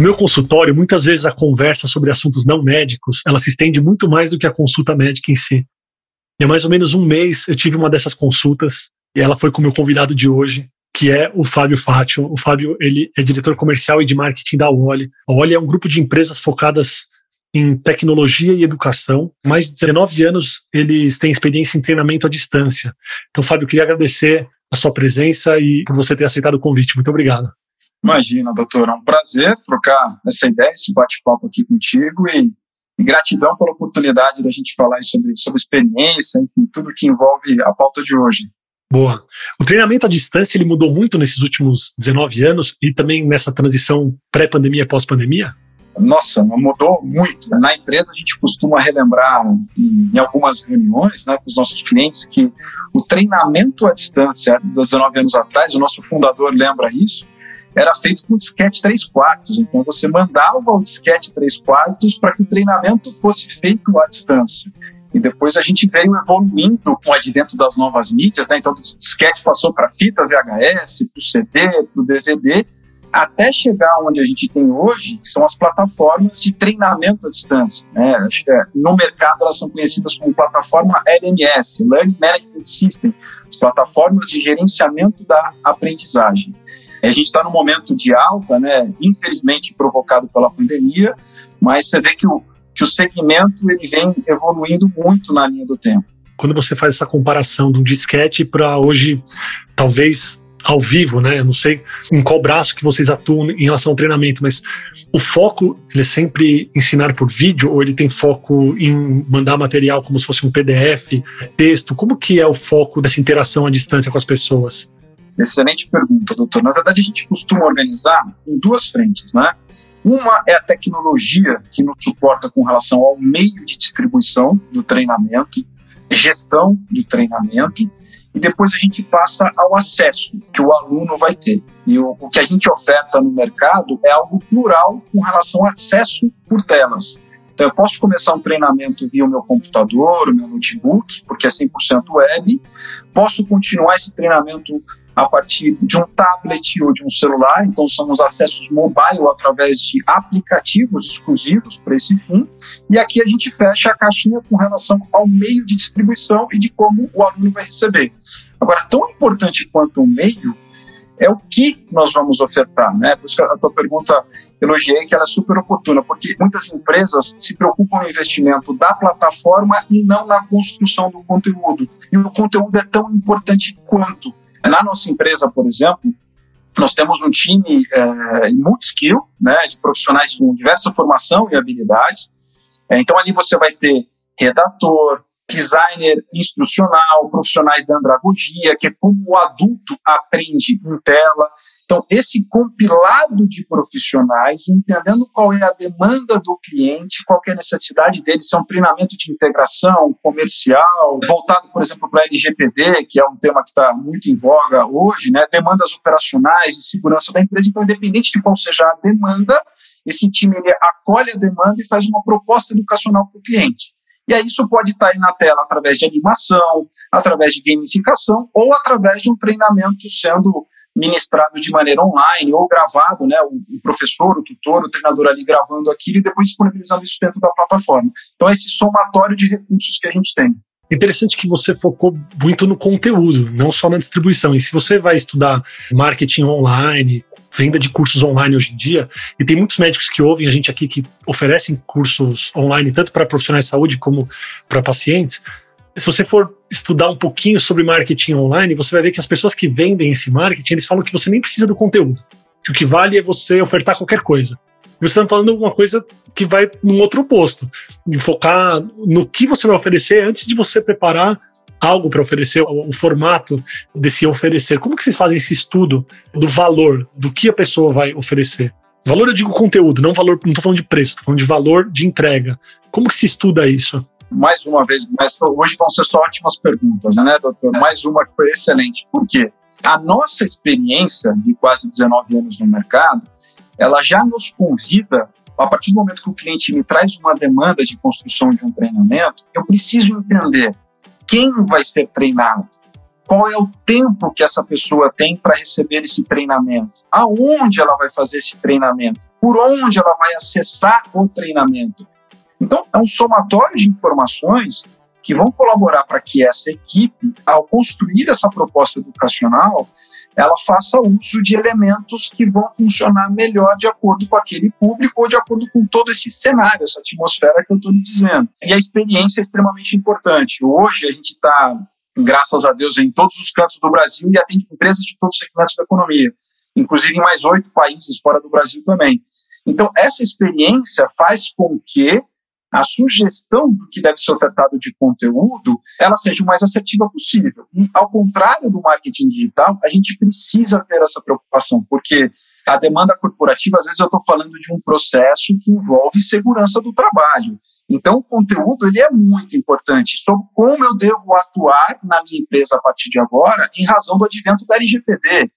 No meu consultório, muitas vezes a conversa sobre assuntos não médicos, ela se estende muito mais do que a consulta médica em si. E há mais ou menos um mês eu tive uma dessas consultas e ela foi com o meu convidado de hoje, que é o Fábio Fátio. O Fábio, ele é diretor comercial e de marketing da Oli. A Oli é um grupo de empresas focadas em tecnologia e educação. Mais de 19 anos eles têm experiência em treinamento à distância. Então, Fábio, queria agradecer a sua presença e por você ter aceitado o convite. Muito obrigado. Imagina, doutor, é um prazer trocar essa ideia, esse bate-papo aqui contigo e, e, gratidão pela oportunidade da gente falar sobre, sobre experiência, enfim, tudo que envolve a pauta de hoje. Boa. O treinamento à distância ele mudou muito nesses últimos 19 anos e também nessa transição pré-pandemia, pós-pandemia? Nossa, mudou muito. Na empresa a gente costuma relembrar em, em algumas reuniões né, com os nossos clientes que o treinamento à distância dos 19 anos atrás, o nosso fundador lembra isso, era feito com disquete 3 quartos. Então você mandava o disquete 3 quartos para que o treinamento fosse feito à distância. E depois a gente veio evoluindo com o advento das novas mídias, né? Então o disquete passou para fita VHS, para o CD, para o DVD, até chegar onde a gente tem hoje, que são as plataformas de treinamento à distância. Né? É, no mercado elas são conhecidas como plataforma LMS, Learning Management System, as plataformas de gerenciamento da aprendizagem. A gente está num momento de alta, né, infelizmente provocado pela pandemia, mas você vê que o, que o segmento ele vem evoluindo muito na linha do tempo. Quando você faz essa comparação do disquete para hoje, talvez ao vivo, né? Eu não sei em qual braço que vocês atuam em relação ao treinamento, mas o foco ele é sempre ensinar por vídeo ou ele tem foco em mandar material como se fosse um PDF, texto? Como que é o foco dessa interação à distância com as pessoas? Excelente pergunta, doutor. Na verdade, a gente costuma organizar em duas frentes, né? Uma é a tecnologia que nos suporta com relação ao meio de distribuição do treinamento, gestão do treinamento, e depois a gente passa ao acesso que o aluno vai ter. E o, o que a gente oferta no mercado é algo plural com relação ao acesso por telas. Então, eu posso começar um treinamento via o meu computador, o meu notebook, porque é 100% web. Posso continuar esse treinamento a partir de um tablet ou de um celular, então são os acessos mobile através de aplicativos exclusivos para esse fim. E aqui a gente fecha a caixinha com relação ao meio de distribuição e de como o aluno vai receber. Agora, tão importante quanto o meio é o que nós vamos ofertar, né? Por isso que a tua pergunta elogiei que ela é super oportuna, porque muitas empresas se preocupam no investimento da plataforma e não na construção do conteúdo. E o conteúdo é tão importante quanto. Na nossa empresa, por exemplo, nós temos um time é, multi-skill, né, de profissionais com diversa formação e habilidades. É, então, ali você vai ter redator, designer instrucional, profissionais da andragogia, que é como o adulto aprende em tela. Então, esse compilado de profissionais, entendendo qual é a demanda do cliente, qual é a necessidade dele, se é um treinamento de integração comercial, voltado, por exemplo, para a LGPD, que é um tema que está muito em voga hoje, né? demandas operacionais de segurança da empresa. Então, independente de qual seja a demanda, esse time ele acolhe a demanda e faz uma proposta educacional para o cliente. E aí isso pode estar aí na tela através de animação, através de gamificação ou através de um treinamento sendo ministrado de maneira online ou gravado, né, o, professor, o tutor, o treinador ali gravando aquilo e depois disponibilizando isso dentro da plataforma. Então, é esse somatório de recursos que a gente tem. Interessante que você focou muito no conteúdo, não só na distribuição. E se você vai estudar marketing online, venda de cursos online hoje em dia, e tem muitos médicos que ouvem a gente aqui que oferecem cursos online, tanto para profissionais de saúde como para pacientes, se você for estudar um pouquinho sobre marketing online, você vai ver que as pessoas que vendem esse marketing, eles falam que você nem precisa do conteúdo. Que o que vale é você ofertar qualquer coisa. E você está falando uma coisa que vai num outro oposto. Focar no que você vai oferecer antes de você preparar algo para oferecer, o, formato desse oferecer. Como que vocês fazem esse estudo do valor, do que a pessoa vai oferecer? Valor eu digo conteúdo, não valor, não estou falando de preço, estou falando de valor de entrega. Como que se estuda isso? Mais uma vez, hoje vão ser só ótimas perguntas, né, doutor? Mais uma que foi excelente. Por quê? A nossa experiência de quase 19 anos no mercado, ela já nos convida, a partir do momento que o cliente me traz uma demanda de construção de um treinamento, eu preciso entender quem vai ser treinado, qual é o tempo que essa pessoa tem para receber esse treinamento, aonde ela vai fazer esse treinamento, por onde ela vai acessar o treinamento. Então, é um somatório de informações que vão colaborar para que essa equipe, ao construir essa proposta educacional, ela faça uso de elementos que vão funcionar melhor de acordo com aquele público ou de acordo com todo esse cenário, essa atmosfera que eu estou lhe dizendo. E a experiência é extremamente importante. Hoje a gente está, graças a Deus, em todos os cantos do Brasil e atende empresas de todos os segmentos da economia, inclusive em mais oito países fora do Brasil também. Então, essa experiência faz com que a sugestão do que deve ser ofertado de conteúdo, ela seja o mais assertiva possível. E, ao contrário do marketing digital, a gente precisa ter essa preocupação, porque a demanda corporativa, às vezes eu estou falando de um processo que envolve segurança do trabalho. Então, o conteúdo ele é muito importante sobre como eu devo atuar na minha empresa a partir de agora, em razão do advento da LGPD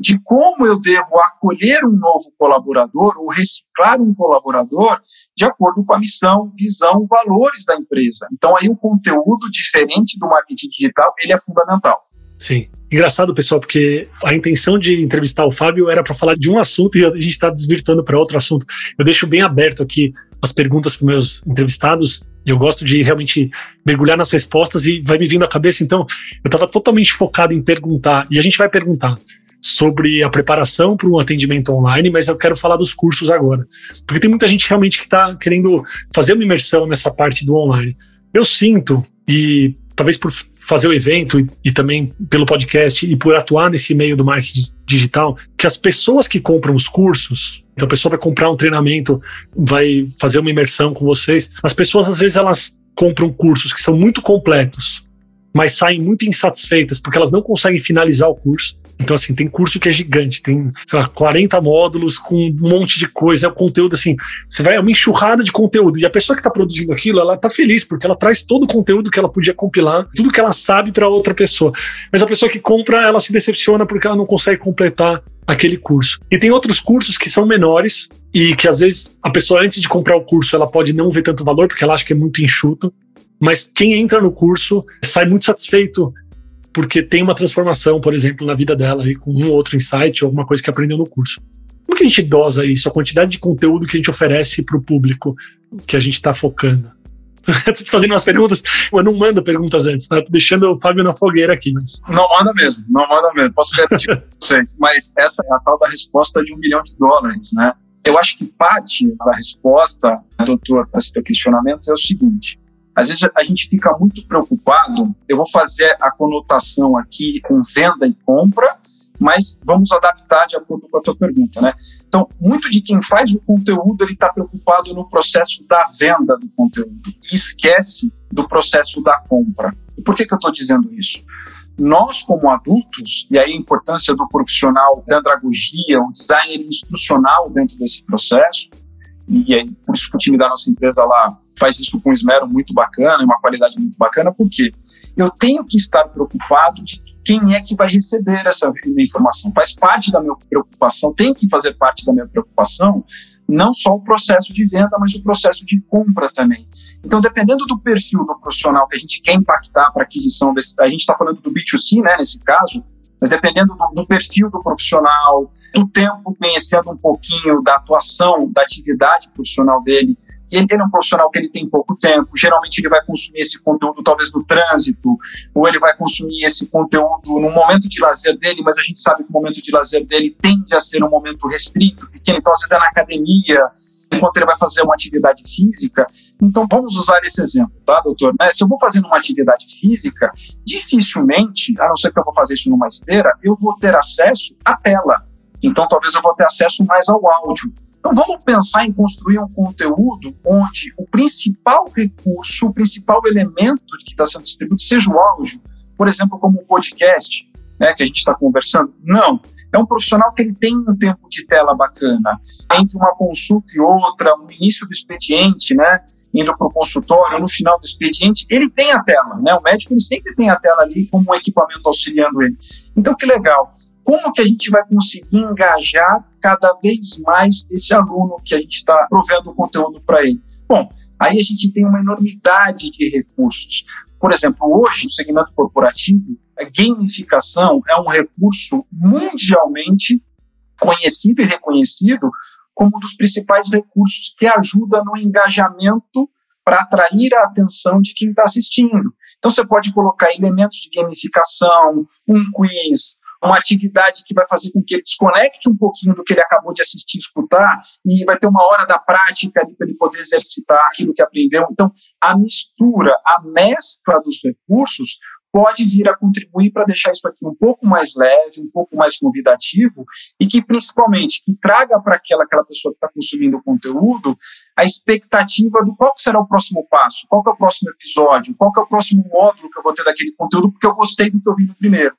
de como eu devo acolher um novo colaborador ou reciclar um colaborador de acordo com a missão, visão, valores da empresa. Então aí o conteúdo diferente do marketing digital, ele é fundamental. Sim. Engraçado, pessoal, porque a intenção de entrevistar o Fábio era para falar de um assunto e a gente está desvirtuando para outro assunto. Eu deixo bem aberto aqui as perguntas para meus entrevistados. Eu gosto de realmente mergulhar nas respostas e vai me vindo à cabeça. Então, eu estava totalmente focado em perguntar e a gente vai perguntar sobre a preparação para um atendimento online, mas eu quero falar dos cursos agora. Porque tem muita gente realmente que está querendo fazer uma imersão nessa parte do online. Eu sinto, e talvez por fazer o evento e, e, também pelo podcast e por atuar nesse meio do marketing digital, que as pessoas que compram os cursos, então a pessoa vai comprar um treinamento, vai fazer uma imersão com vocês, as pessoas às vezes elas compram cursos que são muito completos, mas saem muito insatisfeitas porque elas não conseguem finalizar o curso. Então, assim, tem curso que é gigante, tem, sei lá, 40 módulos com um monte de coisa, é o conteúdo, assim, você vai, é uma enxurrada de conteúdo. E a pessoa que está produzindo aquilo, ela está feliz, porque ela traz todo o conteúdo que ela podia compilar, tudo que ela sabe para outra pessoa. Mas a pessoa que compra, ela se decepciona porque ela não consegue completar aquele curso. E tem outros cursos que são menores e que às vezes a pessoa antes de comprar o curso, ela pode não ver tanto valor porque ela acha que é muito enxuto. Mas quem entra no curso sai muito satisfeito porque tem uma transformação, por exemplo, na vida dela aí, com um outro insight ou alguma coisa que aprendeu no curso. Como que a gente dosa isso, a quantidade de conteúdo que a gente oferece para o público que a gente está focando? Estou te fazendo umas perguntas, eu não mando perguntas antes, tá? Tô deixando o Fábio na fogueira aqui, mas. Não manda mesmo, não manda mesmo. Posso com vocês, mas essa é a tal da resposta de um milhão de dólares, né? Eu acho que parte da resposta, doutor, para esse teu questionamento é o seguinte: às vezes a gente fica muito preocupado. Eu vou fazer a conotação aqui com venda e compra, mas vamos adaptar de acordo com a tua pergunta, né? Então, muito de quem faz o conteúdo ele está preocupado no processo da venda do conteúdo e esquece do processo da compra. E por que, que eu estou dizendo isso? Nós, como adultos, e aí a importância do profissional da andragogia, o designer institucional dentro desse processo, e aí, por isso que o time da nossa empresa lá faz isso com esmero muito bacana, uma qualidade muito bacana, porque eu tenho que estar preocupado de quem é que vai receber essa informação. Faz parte da minha preocupação, tem que fazer parte da minha preocupação, não só o processo de venda, mas o processo de compra também. Então, dependendo do perfil do profissional que a gente quer impactar para aquisição desse, a gente está falando do B2C, né, nesse caso, mas dependendo do, do, perfil do profissional, do tempo, conhecendo um pouquinho da atuação, da atividade profissional dele, que ele é um profissional que ele tem pouco tempo, geralmente ele vai consumir esse conteúdo talvez no trânsito, ou ele vai consumir esse conteúdo no momento de lazer dele, mas a gente sabe que o momento de lazer dele tende a ser um momento restrito, pequeno, então às vezes é na academia, enquanto ele vai fazer uma atividade física. Então, vamos usar esse exemplo, tá, doutor? Né? Se eu vou fazer uma atividade física, dificilmente, a não ser que eu vou fazer isso numa esteira, eu vou ter acesso à tela. Então, talvez eu vou ter acesso mais ao áudio. Então, vamos pensar em construir um conteúdo onde o principal recurso, o principal elemento que está sendo distribuído seja o áudio. Por exemplo, como um podcast, né, que a gente está conversando. Não é um profissional que ele tem um tempo de tela bacana. Entre uma consulta e outra, um início do expediente, né? indo para o consultório, no final do expediente, ele tem a tela, né? O médico ele sempre tem a tela ali como um equipamento auxiliando ele. Então, que legal. Como que a gente vai conseguir engajar cada vez mais esse aluno que a gente está provendo o conteúdo para ele? Bom, aí a gente tem uma enormidade de recursos. Por exemplo, hoje, no segmento corporativo, gamificação é um recurso mundialmente conhecido e reconhecido como um dos principais recursos que ajuda no engajamento para atrair a atenção de quem está assistindo. Então, você pode colocar elementos de gamificação, um quiz, uma atividade que vai fazer com que ele desconecte um pouquinho do que ele acabou de assistir e escutar, e vai ter uma hora da prática ali para ele poder exercitar aquilo que aprendeu. Então, a mistura, a mescla dos recursos pode vir a contribuir para deixar isso aqui um pouco mais leve, um pouco mais convidativo e que principalmente que traga para aquela aquela pessoa que está consumindo o conteúdo a expectativa do qual será o próximo passo, qual é o próximo episódio, qual é o próximo módulo que eu vou ter daquele conteúdo porque eu gostei do que eu vi no primeiro.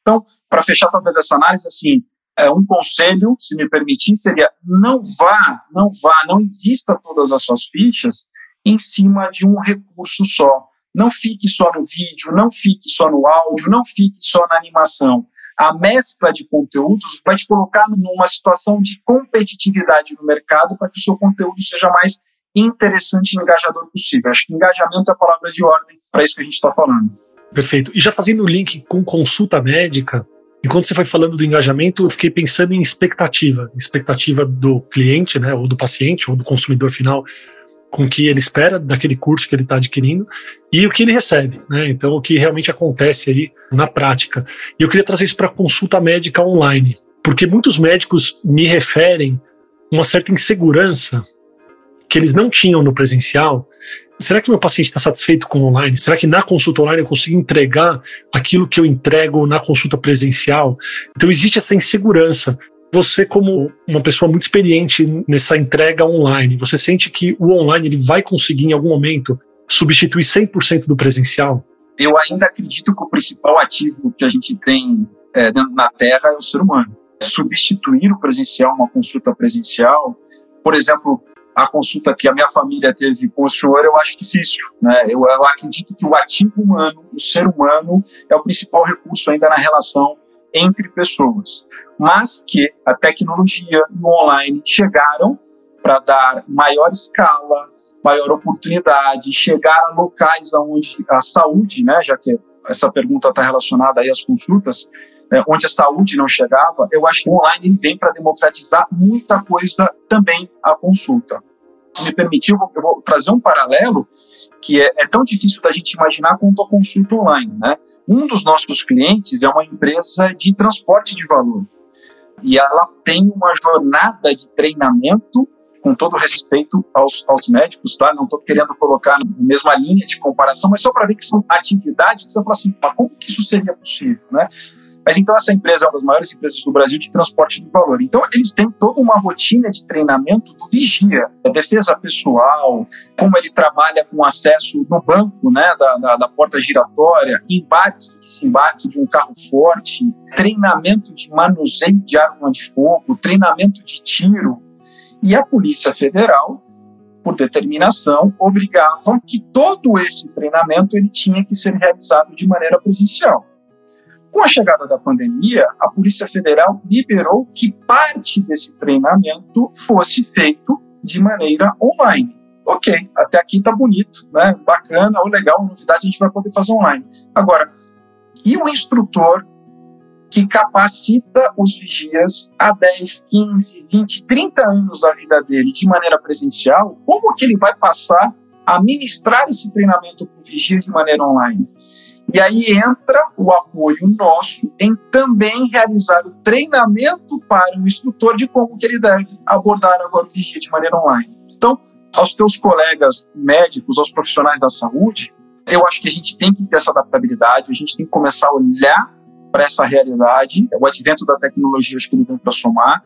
Então, para fechar talvez essa análise assim, é, um conselho, se me permitir, seria não vá, não vá, não invista todas as suas fichas em cima de um recurso só não fique só no vídeo, não fique só no áudio, não fique só na animação. A mescla de conteúdos vai te colocar numa situação de competitividade no mercado para que o seu conteúdo seja mais interessante e engajador possível. Acho que engajamento é a palavra de ordem para isso que a gente está falando. Perfeito. E já fazendo o link com consulta médica, enquanto você foi falando do engajamento, eu fiquei pensando em expectativa, expectativa do cliente, né, ou do paciente, ou do consumidor final com o que ele espera daquele curso que ele está adquirindo e o que ele recebe, né? Então, o que realmente acontece aí na prática. E eu queria trazer isso para consulta médica online, porque muitos médicos me referem uma certa insegurança que eles não tinham no presencial. Será que meu paciente está satisfeito com o online? Será que na consulta online eu consigo entregar aquilo que eu entrego na consulta presencial? Então existe essa insegurança você, como uma pessoa muito experiente nessa entrega online, você sente que o online ele vai conseguir em algum momento substituir 100% do presencial? Eu ainda acredito que o principal ativo que a gente tem é, Terra é o ser humano. Substituir o presencial, uma consulta presencial, por exemplo, a consulta que a minha família teve com o senhor, eu acho difícil. Né? Eu, eu acredito que o ativo humano, o ser humano, é o principal recurso ainda na relação entre pessoas mas que a tecnologia e o online chegaram para dar maior escala, maior oportunidade, chegar a locais onde a saúde, né, já que essa pergunta está relacionada aí às consultas, né, onde a saúde não chegava, eu acho que o online vem para democratizar muita coisa também a consulta. Se me permitir, eu vou, eu vou trazer um paralelo que é, é, tão difícil da gente imaginar quanto a consulta online. Né? Um dos nossos clientes é uma empresa de transporte de valor e ela tem uma jornada de treinamento com todo respeito aos, aos médicos, tá? Não estou querendo colocar na mesma linha de comparação, mas só para ver que são atividades que você fala assim, como que isso seria possível, né? Mas então essa empresa é uma das maiores empresas do Brasil de transporte de valor. Então eles têm toda uma rotina de treinamento do vigia, defesa pessoal, como ele trabalha com acesso no banco, né, da, da, da porta giratória, embarque desembarque de um carro forte, treinamento de manuseio de arma de fogo, treinamento de tiro. E a Polícia Federal por determinação, obrigavam que todo esse treinamento ele tinha que ser realizado de maneira presencial. Com a chegada da pandemia, a Polícia Federal liberou que parte desse treinamento fosse feito de maneira online. Ok, até aqui tá bonito, né? Bacana, ou legal, novidade, a gente vai poder fazer online. Agora, e o instrutor que capacita os vigias há 10, 15, 20, 30 anos da vida dele de maneira presencial, como que ele vai passar a ministrar esse treinamento para o vigia de maneira online? E aí entra o apoio nosso em também realizar o treinamento para o instrutor de como que ele deve abordar agora o vigia de maneira online. Então, aos teus colegas médicos, aos profissionais da saúde, eu acho que a gente tem que ter essa adaptabilidade, a gente tem que começar a olhar para essa realidade, o advento da tecnologia acho que ele vem para somar,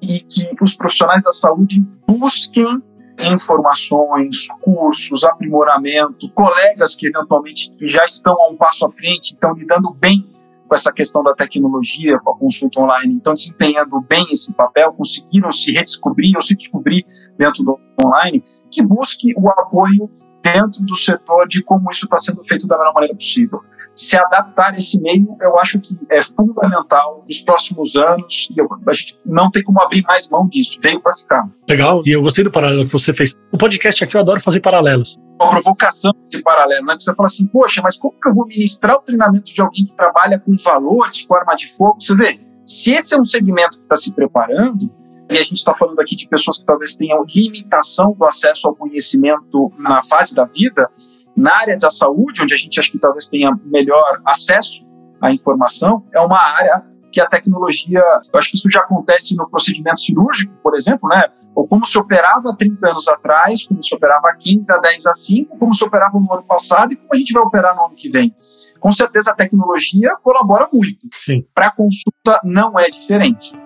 e que os profissionais da saúde busquem informações, cursos, aprimoramento, colegas que eventualmente já estão a um passo à frente, estão lidando bem com essa questão da tecnologia, com a consulta online, então desempenhando bem esse papel, conseguiram se redescobrir ou se descobrir dentro do online, que busque o apoio dentro do setor de como isso está sendo feito da melhor maneira possível. Se adaptar a esse meio, eu acho que é fundamental nos próximos anos e eu, a gente não tem como abrir mais mão disso, veio para ficar. Legal, e eu gostei do paralelo que você fez. O podcast aqui eu adoro fazer paralelos. Uma provocação desse paralelo, né? Você fala assim, poxa, mas como que eu vou ministrar o treinamento de alguém que trabalha com valores, com arma de fogo? Você vê, se esse é um segmento que está se preparando, e a gente está falando aqui de pessoas que talvez tenham limitação do acesso ao conhecimento na fase da vida, na área da saúde, onde a gente acha que talvez tenha melhor acesso à informação, é uma área que a tecnologia, eu acho que isso já acontece no procedimento cirúrgico, por exemplo, né? Ou como se operava 30 anos atrás, como se operava 15 a 10 a 5, como se operava no ano passado e como a gente vai operar no ano que vem. Com certeza a tecnologia colabora muito. Para consulta não é diferente.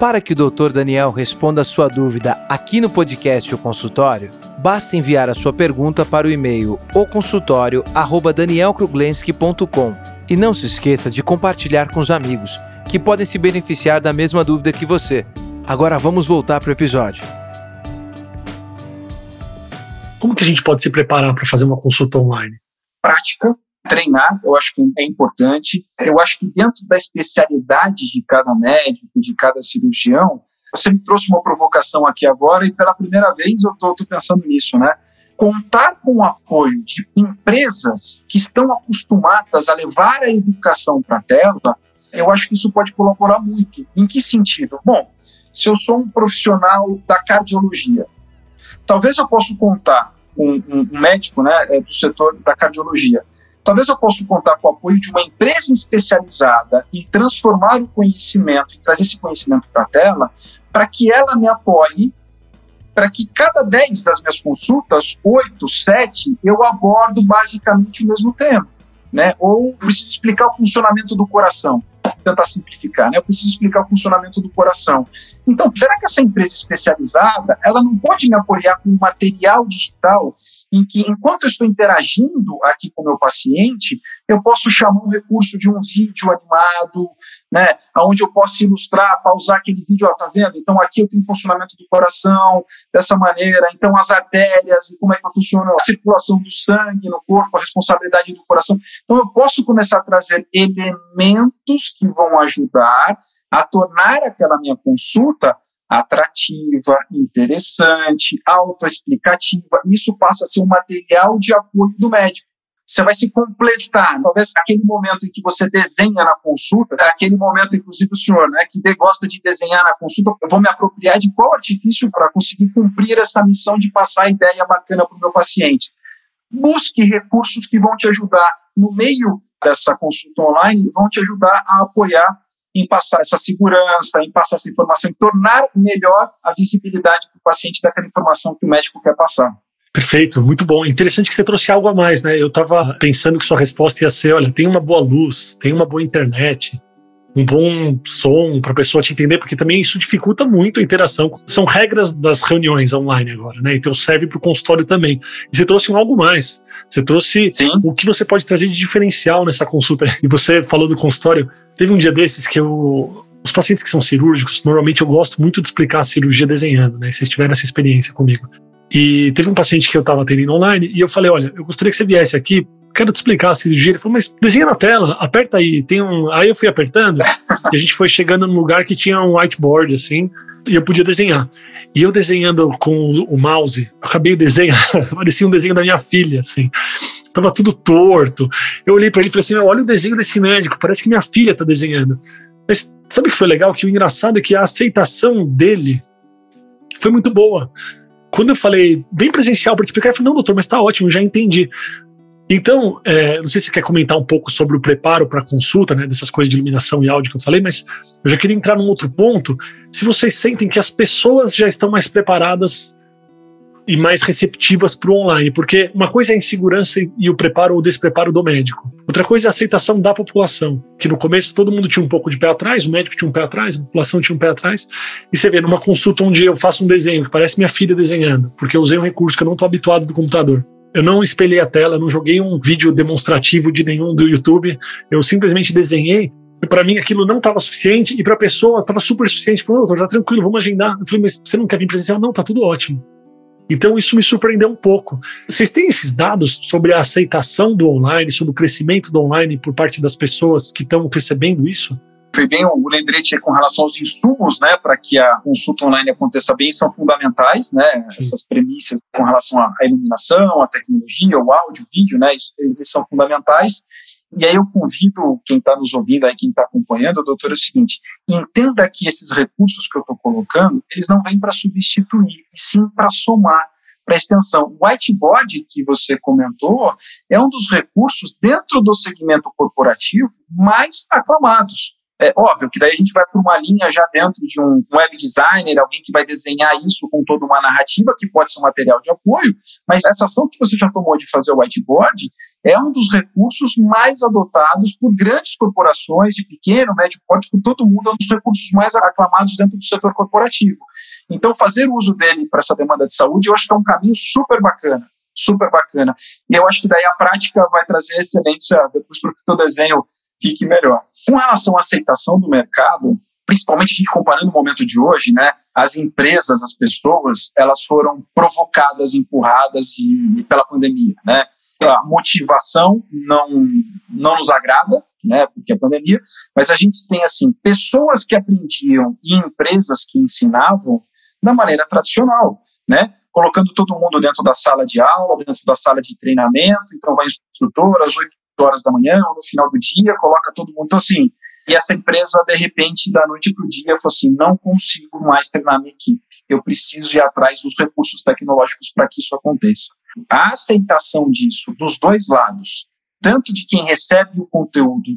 Para que o Dr. Daniel responda a sua dúvida aqui no podcast O Consultório, basta enviar a sua pergunta para o e-mail oconsultório@danielkruglenski.com. E não se esqueça de compartilhar com os amigos, que podem se beneficiar da mesma dúvida que você. Agora vamos voltar para o episódio. Como que a gente pode se preparar para fazer uma consulta online? Prática, treinar, eu acho que é importante. Eu acho que dentro da especialidade de cada médico, de cada cirurgião, você me trouxe uma provocação aqui agora e pela primeira vez eu estou pensando nisso, né? Contar com o apoio de empresas que estão acostumadas a levar a educação para a tela, eu acho que isso pode colaborar muito. Em que sentido? Bom, se eu sou um profissional da cardiologia, talvez eu possa contar com um, um médico né, é, do setor da cardiologia Talvez eu possa contar com o apoio de uma empresa especializada em transformar o conhecimento, em trazer esse conhecimento para a tela, para que ela me apoie, para que cada 10 das minhas consultas, 8, 7, eu abordo basicamente o mesmo tema. Né? Ou preciso explicar o funcionamento do coração, tentar simplificar, né? Eu preciso explicar o funcionamento do coração. Então, será que essa empresa especializada, ela não pode me apoiar com material digital em que, enquanto eu estou interagindo aqui com o meu paciente, eu posso chamar um recurso de um vídeo animado, né, onde eu posso ilustrar, pausar aquele vídeo, ó, tá vendo? Então aqui eu tenho funcionamento do coração dessa maneira, então as artérias, como é que funciona a circulação do sangue no corpo, a responsabilidade do coração. Então eu posso começar a trazer elementos que vão ajudar a tornar aquela minha consulta atrativa, interessante, autoexplicativa. Isso passa a ser um material de apoio do médico. Você vai se completar. Talvez aquele momento em que você desenha na consulta, é aquele momento, inclusive o senhor, né, que gosta de desenhar na consulta, eu vou me apropriar de qual artifício para conseguir cumprir essa missão de passar a ideia bacana para o meu paciente. Busque recursos que vão te ajudar no meio dessa consulta online, vão te ajudar a apoiar em passar essa segurança, em passar essa informação, em tornar melhor a visibilidade para o paciente daquela informação que o médico quer passar. Perfeito, muito bom. Interessante que você trouxe algo a mais, né? Eu estava pensando que sua resposta ia ser: olha, tem uma boa luz, tem uma boa internet, um bom som para a pessoa te entender, porque também isso dificulta muito a interação. São regras das reuniões online agora, né? Então serve para o consultório também. E você trouxe um algo mais. Você trouxe Sim. o que você pode trazer de diferencial nessa consulta. E você falou do consultório. Teve um dia desses que eu. Os pacientes que são cirúrgicos, normalmente eu gosto muito de explicar a cirurgia desenhando, né? Vocês tiveram essa experiência comigo. E teve um paciente que eu estava atendendo online e eu falei: Olha, eu gostaria que você viesse aqui, quero te explicar a cirurgia. Ele falou: Mas desenha na tela, aperta aí. Tem um... Aí eu fui apertando e a gente foi chegando num lugar que tinha um whiteboard assim e eu podia desenhar. E eu desenhando com o mouse, acabei de desenhar, parecia um desenho da minha filha, assim. Tava tudo torto. Eu olhei para ele e falei assim: olha o desenho desse médico, parece que minha filha tá desenhando. Mas sabe o que foi legal? Que o engraçado é que a aceitação dele foi muito boa. Quando eu falei, bem presencial para te explicar, ele falou: não, doutor, mas tá ótimo, já entendi. Então, é, não sei se você quer comentar um pouco sobre o preparo para consulta, né, dessas coisas de iluminação e áudio que eu falei, mas eu já queria entrar num outro ponto. Se vocês sentem que as pessoas já estão mais preparadas e mais receptivas para o online, porque uma coisa é a insegurança e o preparo ou despreparo do médico. Outra coisa é a aceitação da população, que no começo todo mundo tinha um pouco de pé atrás, o médico tinha um pé atrás, a população tinha um pé atrás. E você vê numa consulta onde eu faço um desenho que parece minha filha desenhando, porque eu usei um recurso que eu não estou habituado do computador Eu não espelhei a tela, não joguei um vídeo demonstrativo de nenhum do YouTube. Eu simplesmente desenhei. Para mim aquilo não estava suficiente e para a pessoa estava super suficiente. Falou, doutor, tá tranquilo, vamos agendar. Eu falei, mas você não quer vir presencial? Não, tá tudo ótimo. Então isso me surpreendeu um pouco. Vocês têm esses dados sobre a aceitação do online, sobre o crescimento do online por parte das pessoas que estão percebendo isso? foi bem o lembrete com relação aos insumos, né, para que a consulta online aconteça bem, são fundamentais, né, essas premissas com relação à iluminação, à tecnologia, o áudio, vídeo, né, isso, eles são fundamentais. E aí eu convido quem está nos ouvindo, aí quem está acompanhando, doutor, é o seguinte, entenda que esses recursos que eu estou colocando, eles não vêm para substituir, e sim para somar para extensão. O whiteboard que você comentou é um dos recursos dentro do segmento corporativo mais aclamados. É óbvio que daí a gente vai para uma linha já dentro de um web designer, alguém que vai desenhar isso com toda uma narrativa, que pode ser um material de apoio, mas essa ação que você já tomou de fazer o whiteboard é um dos recursos mais adotados por grandes corporações de pequeno, médio porte, por todo mundo, é um dos recursos mais aclamados dentro do setor corporativo. Então, fazer uso dele para essa demanda de saúde, eu acho que é um caminho super bacana super bacana. E eu acho que daí a prática vai trazer excelência depois para o teu desenho fique melhor. Com relação à aceitação do mercado, principalmente a gente comparando o momento de hoje, né, as empresas, as pessoas, elas foram provocadas, empurradas e, pela pandemia, né? A motivação não não nos agrada, né, porque é a pandemia, mas a gente tem assim pessoas que aprendiam e empresas que ensinavam da maneira tradicional, né? Colocando todo mundo dentro da sala de aula, dentro da sala de treinamento, então vai instrutor às 8 horas da manhã ou no final do dia, coloca todo mundo. Então, assim, e essa empresa, de repente, da noite para o dia, falou assim: não consigo mais treinar minha equipe. Eu preciso ir atrás dos recursos tecnológicos para que isso aconteça. A aceitação disso dos dois lados, tanto de quem recebe o conteúdo,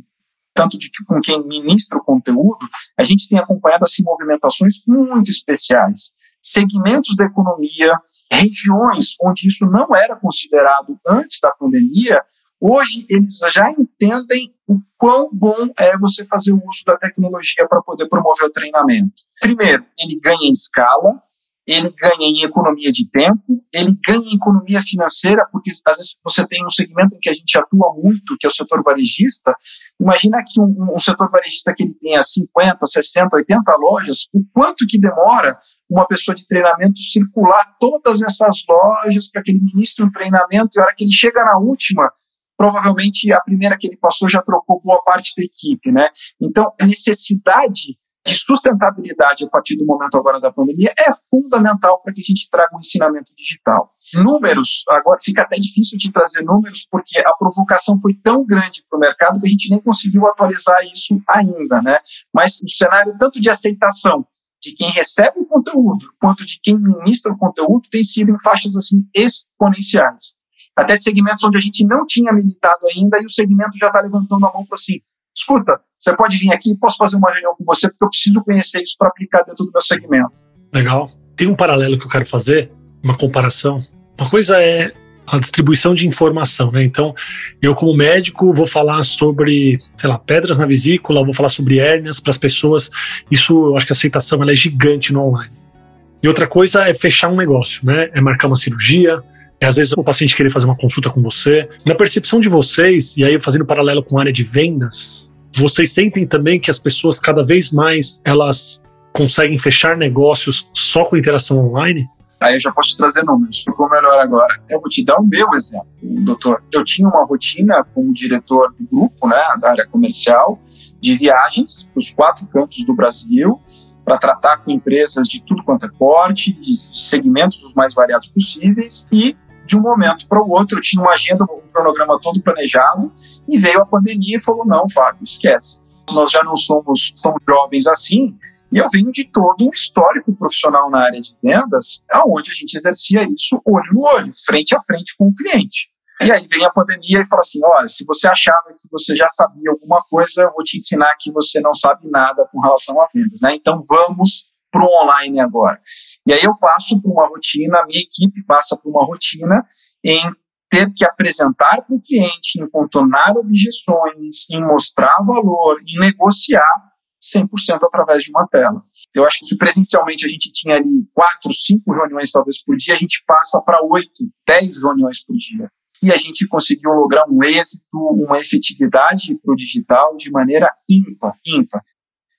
tanto de com quem ministra o conteúdo, a gente tem acompanhado assim movimentações muito especiais. Segmentos da economia, regiões onde isso não era considerado antes da pandemia, Hoje, eles já entendem o quão bom é você fazer o uso da tecnologia para poder promover o treinamento. Primeiro, ele ganha em escala, ele ganha em economia de tempo, ele ganha em economia financeira, porque às vezes você tem um segmento em que a gente atua muito, que é o setor varejista. Imagina que um, um setor varejista que ele tenha 50, 60, 80 lojas, o quanto que demora uma pessoa de treinamento circular todas essas lojas para que ele ministre um treinamento e a hora que ele chega na última, provavelmente a primeira que ele passou já trocou boa parte da equipe, né? Então, a necessidade de sustentabilidade a partir do momento agora da pandemia é fundamental para que a gente traga um ensinamento digital. Números, agora fica até difícil de trazer números, porque a provocação foi tão grande para o mercado que a gente nem conseguiu atualizar isso ainda, né? Mas o cenário tanto de aceitação de quem recebe o conteúdo quanto de quem ministra o conteúdo tem sido em faixas assim exponenciais até de segmentos onde a gente não tinha militado ainda, e o segmento já está levantando a mão e falou assim: escuta, você pode vir aqui, posso fazer uma reunião com você, porque eu preciso conhecer isso para aplicar dentro do meu segmento. Legal. Tem um paralelo que eu quero fazer, uma comparação. Uma coisa é a distribuição de informação, né? Então, eu como médico vou falar sobre, sei lá, pedras na vesícula, vou falar sobre hérnias para as pessoas. Isso, eu acho que a aceitação ela é gigante no online. E outra coisa é fechar um negócio, né? É marcar uma cirurgia, é às vezes o paciente querer fazer uma consulta com você. Na percepção de vocês, e aí fazendo paralelo com a área de vendas, vocês sentem também que as pessoas cada vez mais elas conseguem fechar negócios só com interação online? Aí eu já posso te trazer números. Ficou melhor agora. Eu vou te dar o meu exemplo, doutor. Eu tinha uma rotina como diretor do grupo, né, da área comercial, de viagens para os quatro cantos do Brasil, para tratar com empresas de tudo quanto é corte, de segmentos os mais variados possíveis e de um momento para o outro, eu tinha uma agenda, um cronograma todo planejado, e veio a pandemia e falou: não, Fábio, esquece. Nós já não somos tão jovens assim, e eu venho de todo um histórico profissional na área de vendas, onde a gente exercia isso olho no olho, frente a frente com o cliente. E aí vem a pandemia e fala assim: olha, se você achava que você já sabia alguma coisa, eu vou te ensinar que você não sabe nada com relação a vendas. Né? Então vamos para o online agora. E aí eu passo por uma rotina, a minha equipe passa por uma rotina em ter que apresentar para o cliente, em contornar objeções, em mostrar valor, em negociar 100% através de uma tela. eu acho que se presencialmente a gente tinha ali quatro, cinco reuniões talvez por dia, a gente passa para oito, dez reuniões por dia. E a gente conseguiu lograr um êxito, uma efetividade para o digital de maneira ímpar, ímpar.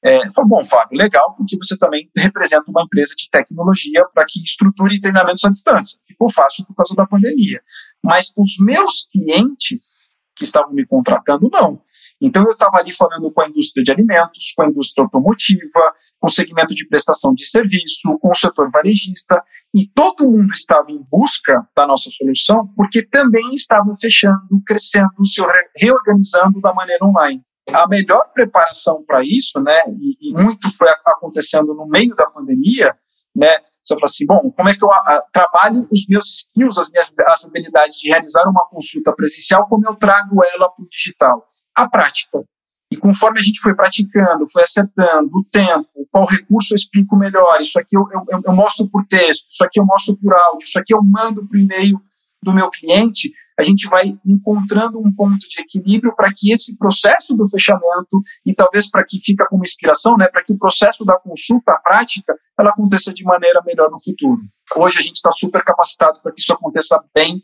É, bom, Fábio, legal, porque você também representa uma empresa de tecnologia para que estruture treinamentos à distância. Ficou fácil por causa da pandemia. Mas os meus clientes que estavam me contratando, não. Então, eu estava ali falando com a indústria de alimentos, com a indústria automotiva, com o segmento de prestação de serviço, com o setor varejista, e todo mundo estava em busca da nossa solução, porque também estava fechando, crescendo, se reorganizando da maneira online. A melhor preparação para isso, né, e, e, muito foi acontecendo no meio da pandemia, né, você fala assim, bom, como é que eu a, trabalho os meus skills, as minhas as habilidades de realizar uma consulta presencial, como eu trago ela para o digital? A prática. E conforme a gente foi praticando, foi acertando o tempo, qual recurso eu explico melhor, isso aqui eu, eu, eu mostro por texto, isso aqui eu mostro por áudio, isso aqui eu mando por e-mail do meu cliente, a gente vai encontrando um ponto de equilíbrio para que esse processo do fechamento e talvez para que fica como inspiração, né, para que o processo da consulta a prática ela aconteça de maneira melhor no futuro. Hoje a gente está super capacitado para que isso aconteça bem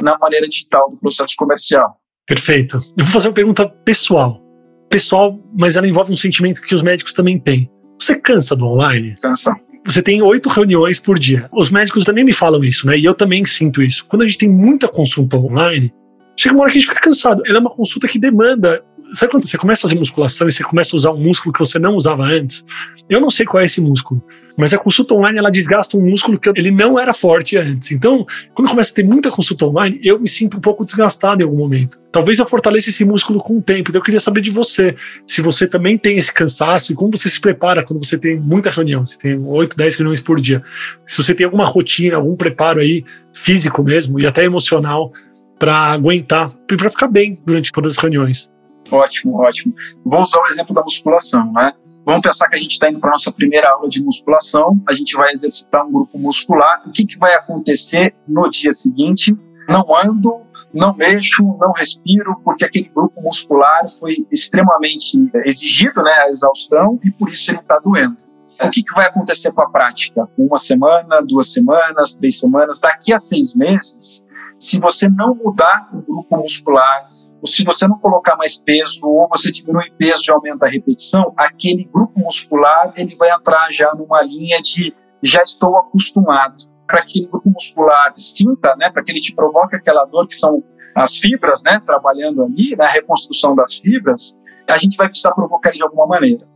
na maneira digital do processo comercial. Perfeito. Eu vou fazer uma pergunta pessoal. Pessoal, mas ela envolve um sentimento que os médicos também têm. Você cansa do online? Cansa você tem oito reuniões por dia. Os médicos também me falam isso, né? E eu também sinto isso. Quando a gente tem muita consulta online, chega uma hora que a gente fica cansado. Ela é uma consulta que demanda Sabe quando você começa a fazer musculação e você começa a usar um músculo que você não usava antes? Eu não sei qual é esse músculo, mas a consulta online ela desgasta um músculo que ele não era forte antes. Então, quando começa a ter muita consulta online, eu me sinto um pouco desgastado em algum momento. Talvez eu fortaleça esse músculo com o tempo. Então, eu queria saber de você, se você também tem esse cansaço e como você se prepara quando você tem muita reunião, você tem 8, 10 reuniões por dia. Se você tem alguma rotina, algum preparo aí físico mesmo e até emocional para aguentar, para ficar bem durante todas as reuniões. Ótimo, ótimo. Vou usar o exemplo da musculação, né? Vamos pensar que a gente está indo para nossa primeira aula de musculação, a gente vai exercitar um grupo muscular. O que, que vai acontecer no dia seguinte? Não ando, não mexo, não respiro, porque aquele grupo muscular foi extremamente exigido, né, a exaustão, e por isso ele está doendo. O que, que vai acontecer com a prática? Uma semana, duas semanas, três semanas, daqui a seis meses, se você não mudar o grupo muscular, se você não colocar mais peso ou você diminui peso e aumenta a repetição, aquele grupo muscular ele vai entrar já numa linha de já estou acostumado. Para que aquele grupo muscular sinta, né, para que ele te provoque aquela dor que são as fibras, né, trabalhando ali na reconstrução das fibras, a gente vai precisar provocar ele de alguma maneira.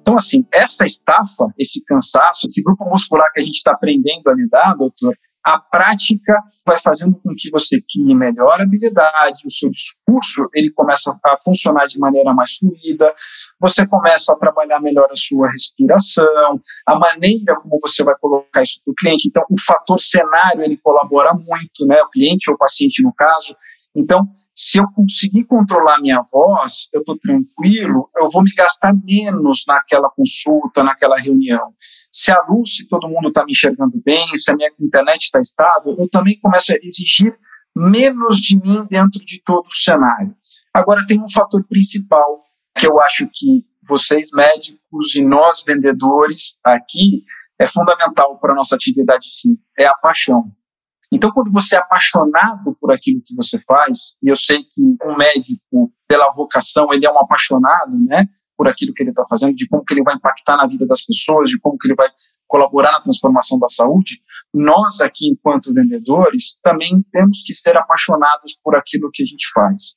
Então, assim, essa estafa, esse cansaço, esse grupo muscular que a gente está aprendendo a lidar, doutor, a prática vai fazendo com que você crie melhor habilidade, o seu discurso ele começa a funcionar de maneira mais fluida, você começa a trabalhar melhor a sua respiração, a maneira como você vai colocar isso para o cliente. Então, o fator cenário ele colabora muito, né? O cliente ou o paciente no caso. Então, se eu conseguir controlar minha voz, eu estou tranquilo, eu vou me gastar menos naquela consulta, naquela reunião se a luz, se todo mundo está me enxergando bem, se a minha internet está estável, eu também começo a exigir menos de mim dentro de todo o cenário. Agora, tem um fator principal que eu acho que vocês médicos e nós vendedores aqui é fundamental para a nossa atividade sim, é a paixão. Então, quando você é apaixonado por aquilo que você faz, e eu sei que um médico, pela vocação, ele é um apaixonado, né? Por aquilo que ele está fazendo, de como que ele vai impactar na vida das pessoas, de como que ele vai colaborar na transformação da saúde, nós aqui, enquanto vendedores, também temos que ser apaixonados por aquilo que a gente faz.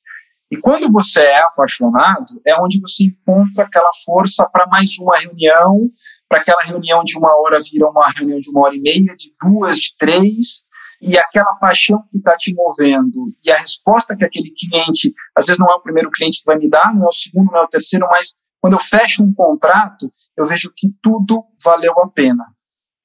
E quando você é apaixonado, é onde você encontra aquela força para mais uma reunião, para aquela reunião de uma hora vira uma reunião de uma hora e meia, de duas, de três, e aquela paixão que está te movendo e a resposta que aquele cliente, às vezes não é o primeiro cliente que vai me dar, não é o segundo, não é o terceiro, mas quando eu fecho um contrato, eu vejo que tudo valeu a pena,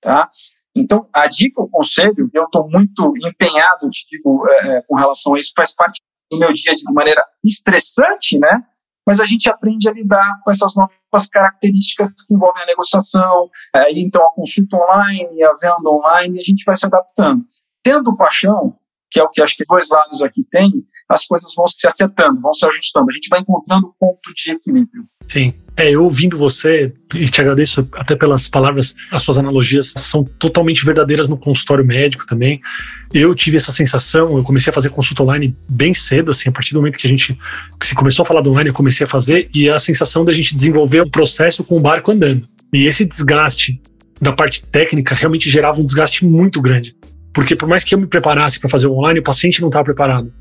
tá? Então, a dica, o conselho, eu estou muito empenhado, te digo, é, é, com relação a isso, faz parte do meu dia de maneira estressante, né? Mas a gente aprende a lidar com essas novas características que envolvem a negociação, é, então a consulta online, a venda online, a gente vai se adaptando. Tendo paixão, que é o que acho que dois lados aqui têm, as coisas vão se acertando, vão se ajustando. A gente vai encontrando o ponto de equilíbrio. Sim. É, eu ouvindo você, e te agradeço até pelas palavras, as suas analogias são totalmente verdadeiras no consultório médico também. Eu tive essa sensação, eu comecei a fazer consulta online bem cedo, assim, a partir do momento que a gente que se começou a falar do online, eu comecei a fazer, e a sensação da gente desenvolver um processo com o barco andando. E esse desgaste da parte técnica realmente gerava um desgaste muito grande. Porque por mais que eu me preparasse para fazer online, o paciente não estava preparado.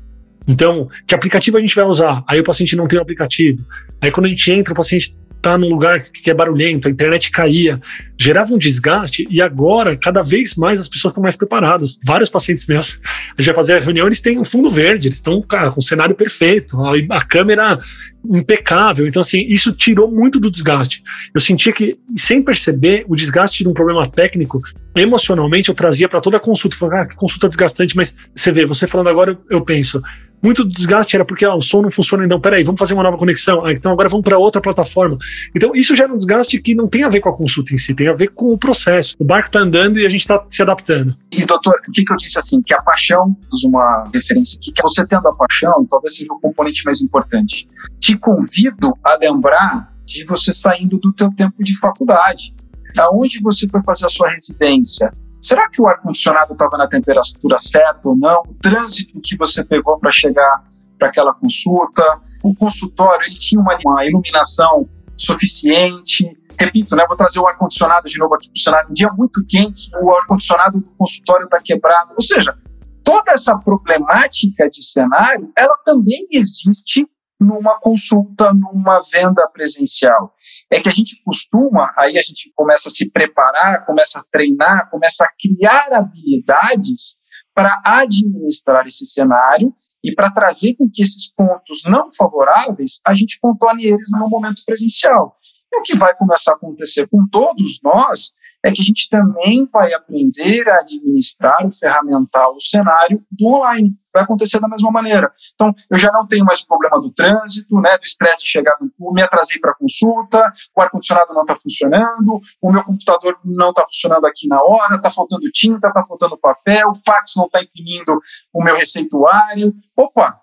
Então, que aplicativo a gente vai usar? Aí o paciente não tem o aplicativo. Aí quando a gente entra, o paciente está num lugar que é barulhento, a internet caía, gerava um desgaste e agora, cada vez mais, as pessoas estão mais preparadas. Vários pacientes meus, a gente vai fazer a reunião, eles têm um fundo verde, eles estão, cara, com um cenário perfeito, a, a câmera impecável. Então, assim, isso tirou muito do desgaste. Eu sentia que, sem perceber, o desgaste de um problema técnico, emocionalmente, eu trazia para toda a consulta. Falei, ah, que consulta desgastante, mas você vê, você falando agora, eu penso, muito desgaste era porque ah, o som não funciona, então peraí, vamos fazer uma nova conexão. Ah, então agora vamos para outra plataforma. Então isso gera um desgaste que não tem a ver com a consulta em si, tem a ver com o processo. O barco está andando e a gente está se adaptando. E doutor, o que, que eu disse assim? Que a paixão, uma referência aqui, que você tendo a paixão talvez seja o componente mais importante. Te convido a lembrar de você saindo do teu tempo de faculdade. Aonde você foi fazer a sua residência? Será que o ar-condicionado estava na temperatura certa ou não? O trânsito que você pegou para chegar para aquela consulta? O consultório, ele tinha uma, uma iluminação suficiente? Repito, né, vou trazer o ar-condicionado de novo aqui para o cenário. Um dia muito quente, o ar-condicionado do consultório está quebrado. Ou seja, toda essa problemática de cenário, ela também existe numa consulta, numa venda presencial é que a gente costuma, aí a gente começa a se preparar, começa a treinar, começa a criar habilidades para administrar esse cenário e para trazer com que esses pontos não favoráveis a gente contorne eles no momento presencial. E o que vai começar a acontecer com todos nós é que a gente também vai aprender a administrar o ferramental, o cenário do online. Vai acontecer da mesma maneira. Então, eu já não tenho mais o problema do trânsito, né, do estresse de chegar no me atrasei para consulta, o ar-condicionado não está funcionando, o meu computador não está funcionando aqui na hora, está faltando tinta, está faltando papel, o fax não está imprimindo o meu receituário. Opa,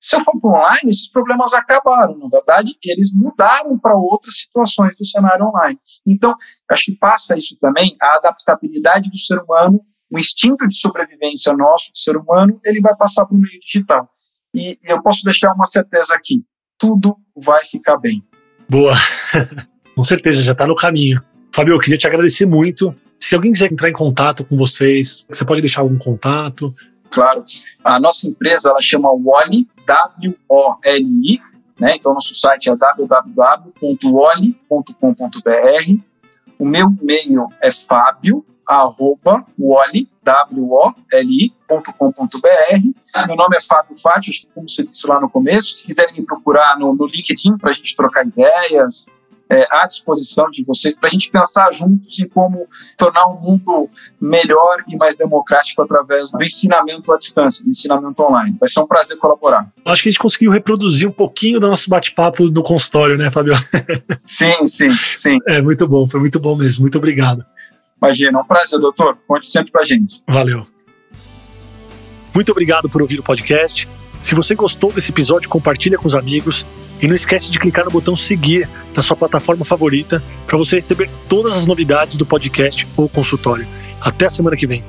se eu for para online, esses problemas acabaram. Na verdade, eles mudaram para outras situações do cenário online. Então, acho que passa isso também, a adaptabilidade do ser humano, o instinto de sobrevivência nosso, do ser humano, ele vai passar para o meio digital. E eu posso deixar uma certeza aqui: tudo vai ficar bem. Boa. com certeza, já está no caminho. Fabio, eu queria te agradecer muito. Se alguém quiser entrar em contato com vocês, você pode deixar algum contato, claro. A nossa empresa ela chama Woli, W-O-L-I, né? Então nosso site é www.woli.com.br. O meu e-mail é fábio arroba woli, W-O-L-I.com.br. Meu nome é Fábio Fátio, como você disse lá no começo. Se quiserem me procurar no, no LinkedIn para a gente trocar ideias, é, à disposição de vocês para a gente pensar juntos em como tornar um mundo melhor e mais democrático através do ensinamento à distância, do ensinamento online. Vai ser um prazer colaborar. Acho que a gente conseguiu reproduzir um pouquinho do nosso bate-papo no consultório, né, Fabio? sim, sim, sim. É muito bom, foi muito bom mesmo. Muito obrigado. Imagina, é um prazer, doutor. Conte sempre para a gente. Valeu. Muito obrigado por ouvir o podcast. Se você gostou desse episódio, compartilha com os amigos e não esquece de clicar no botão seguir na sua plataforma favorita para você receber todas as novidades do podcast ou consultório. Até a semana que vem.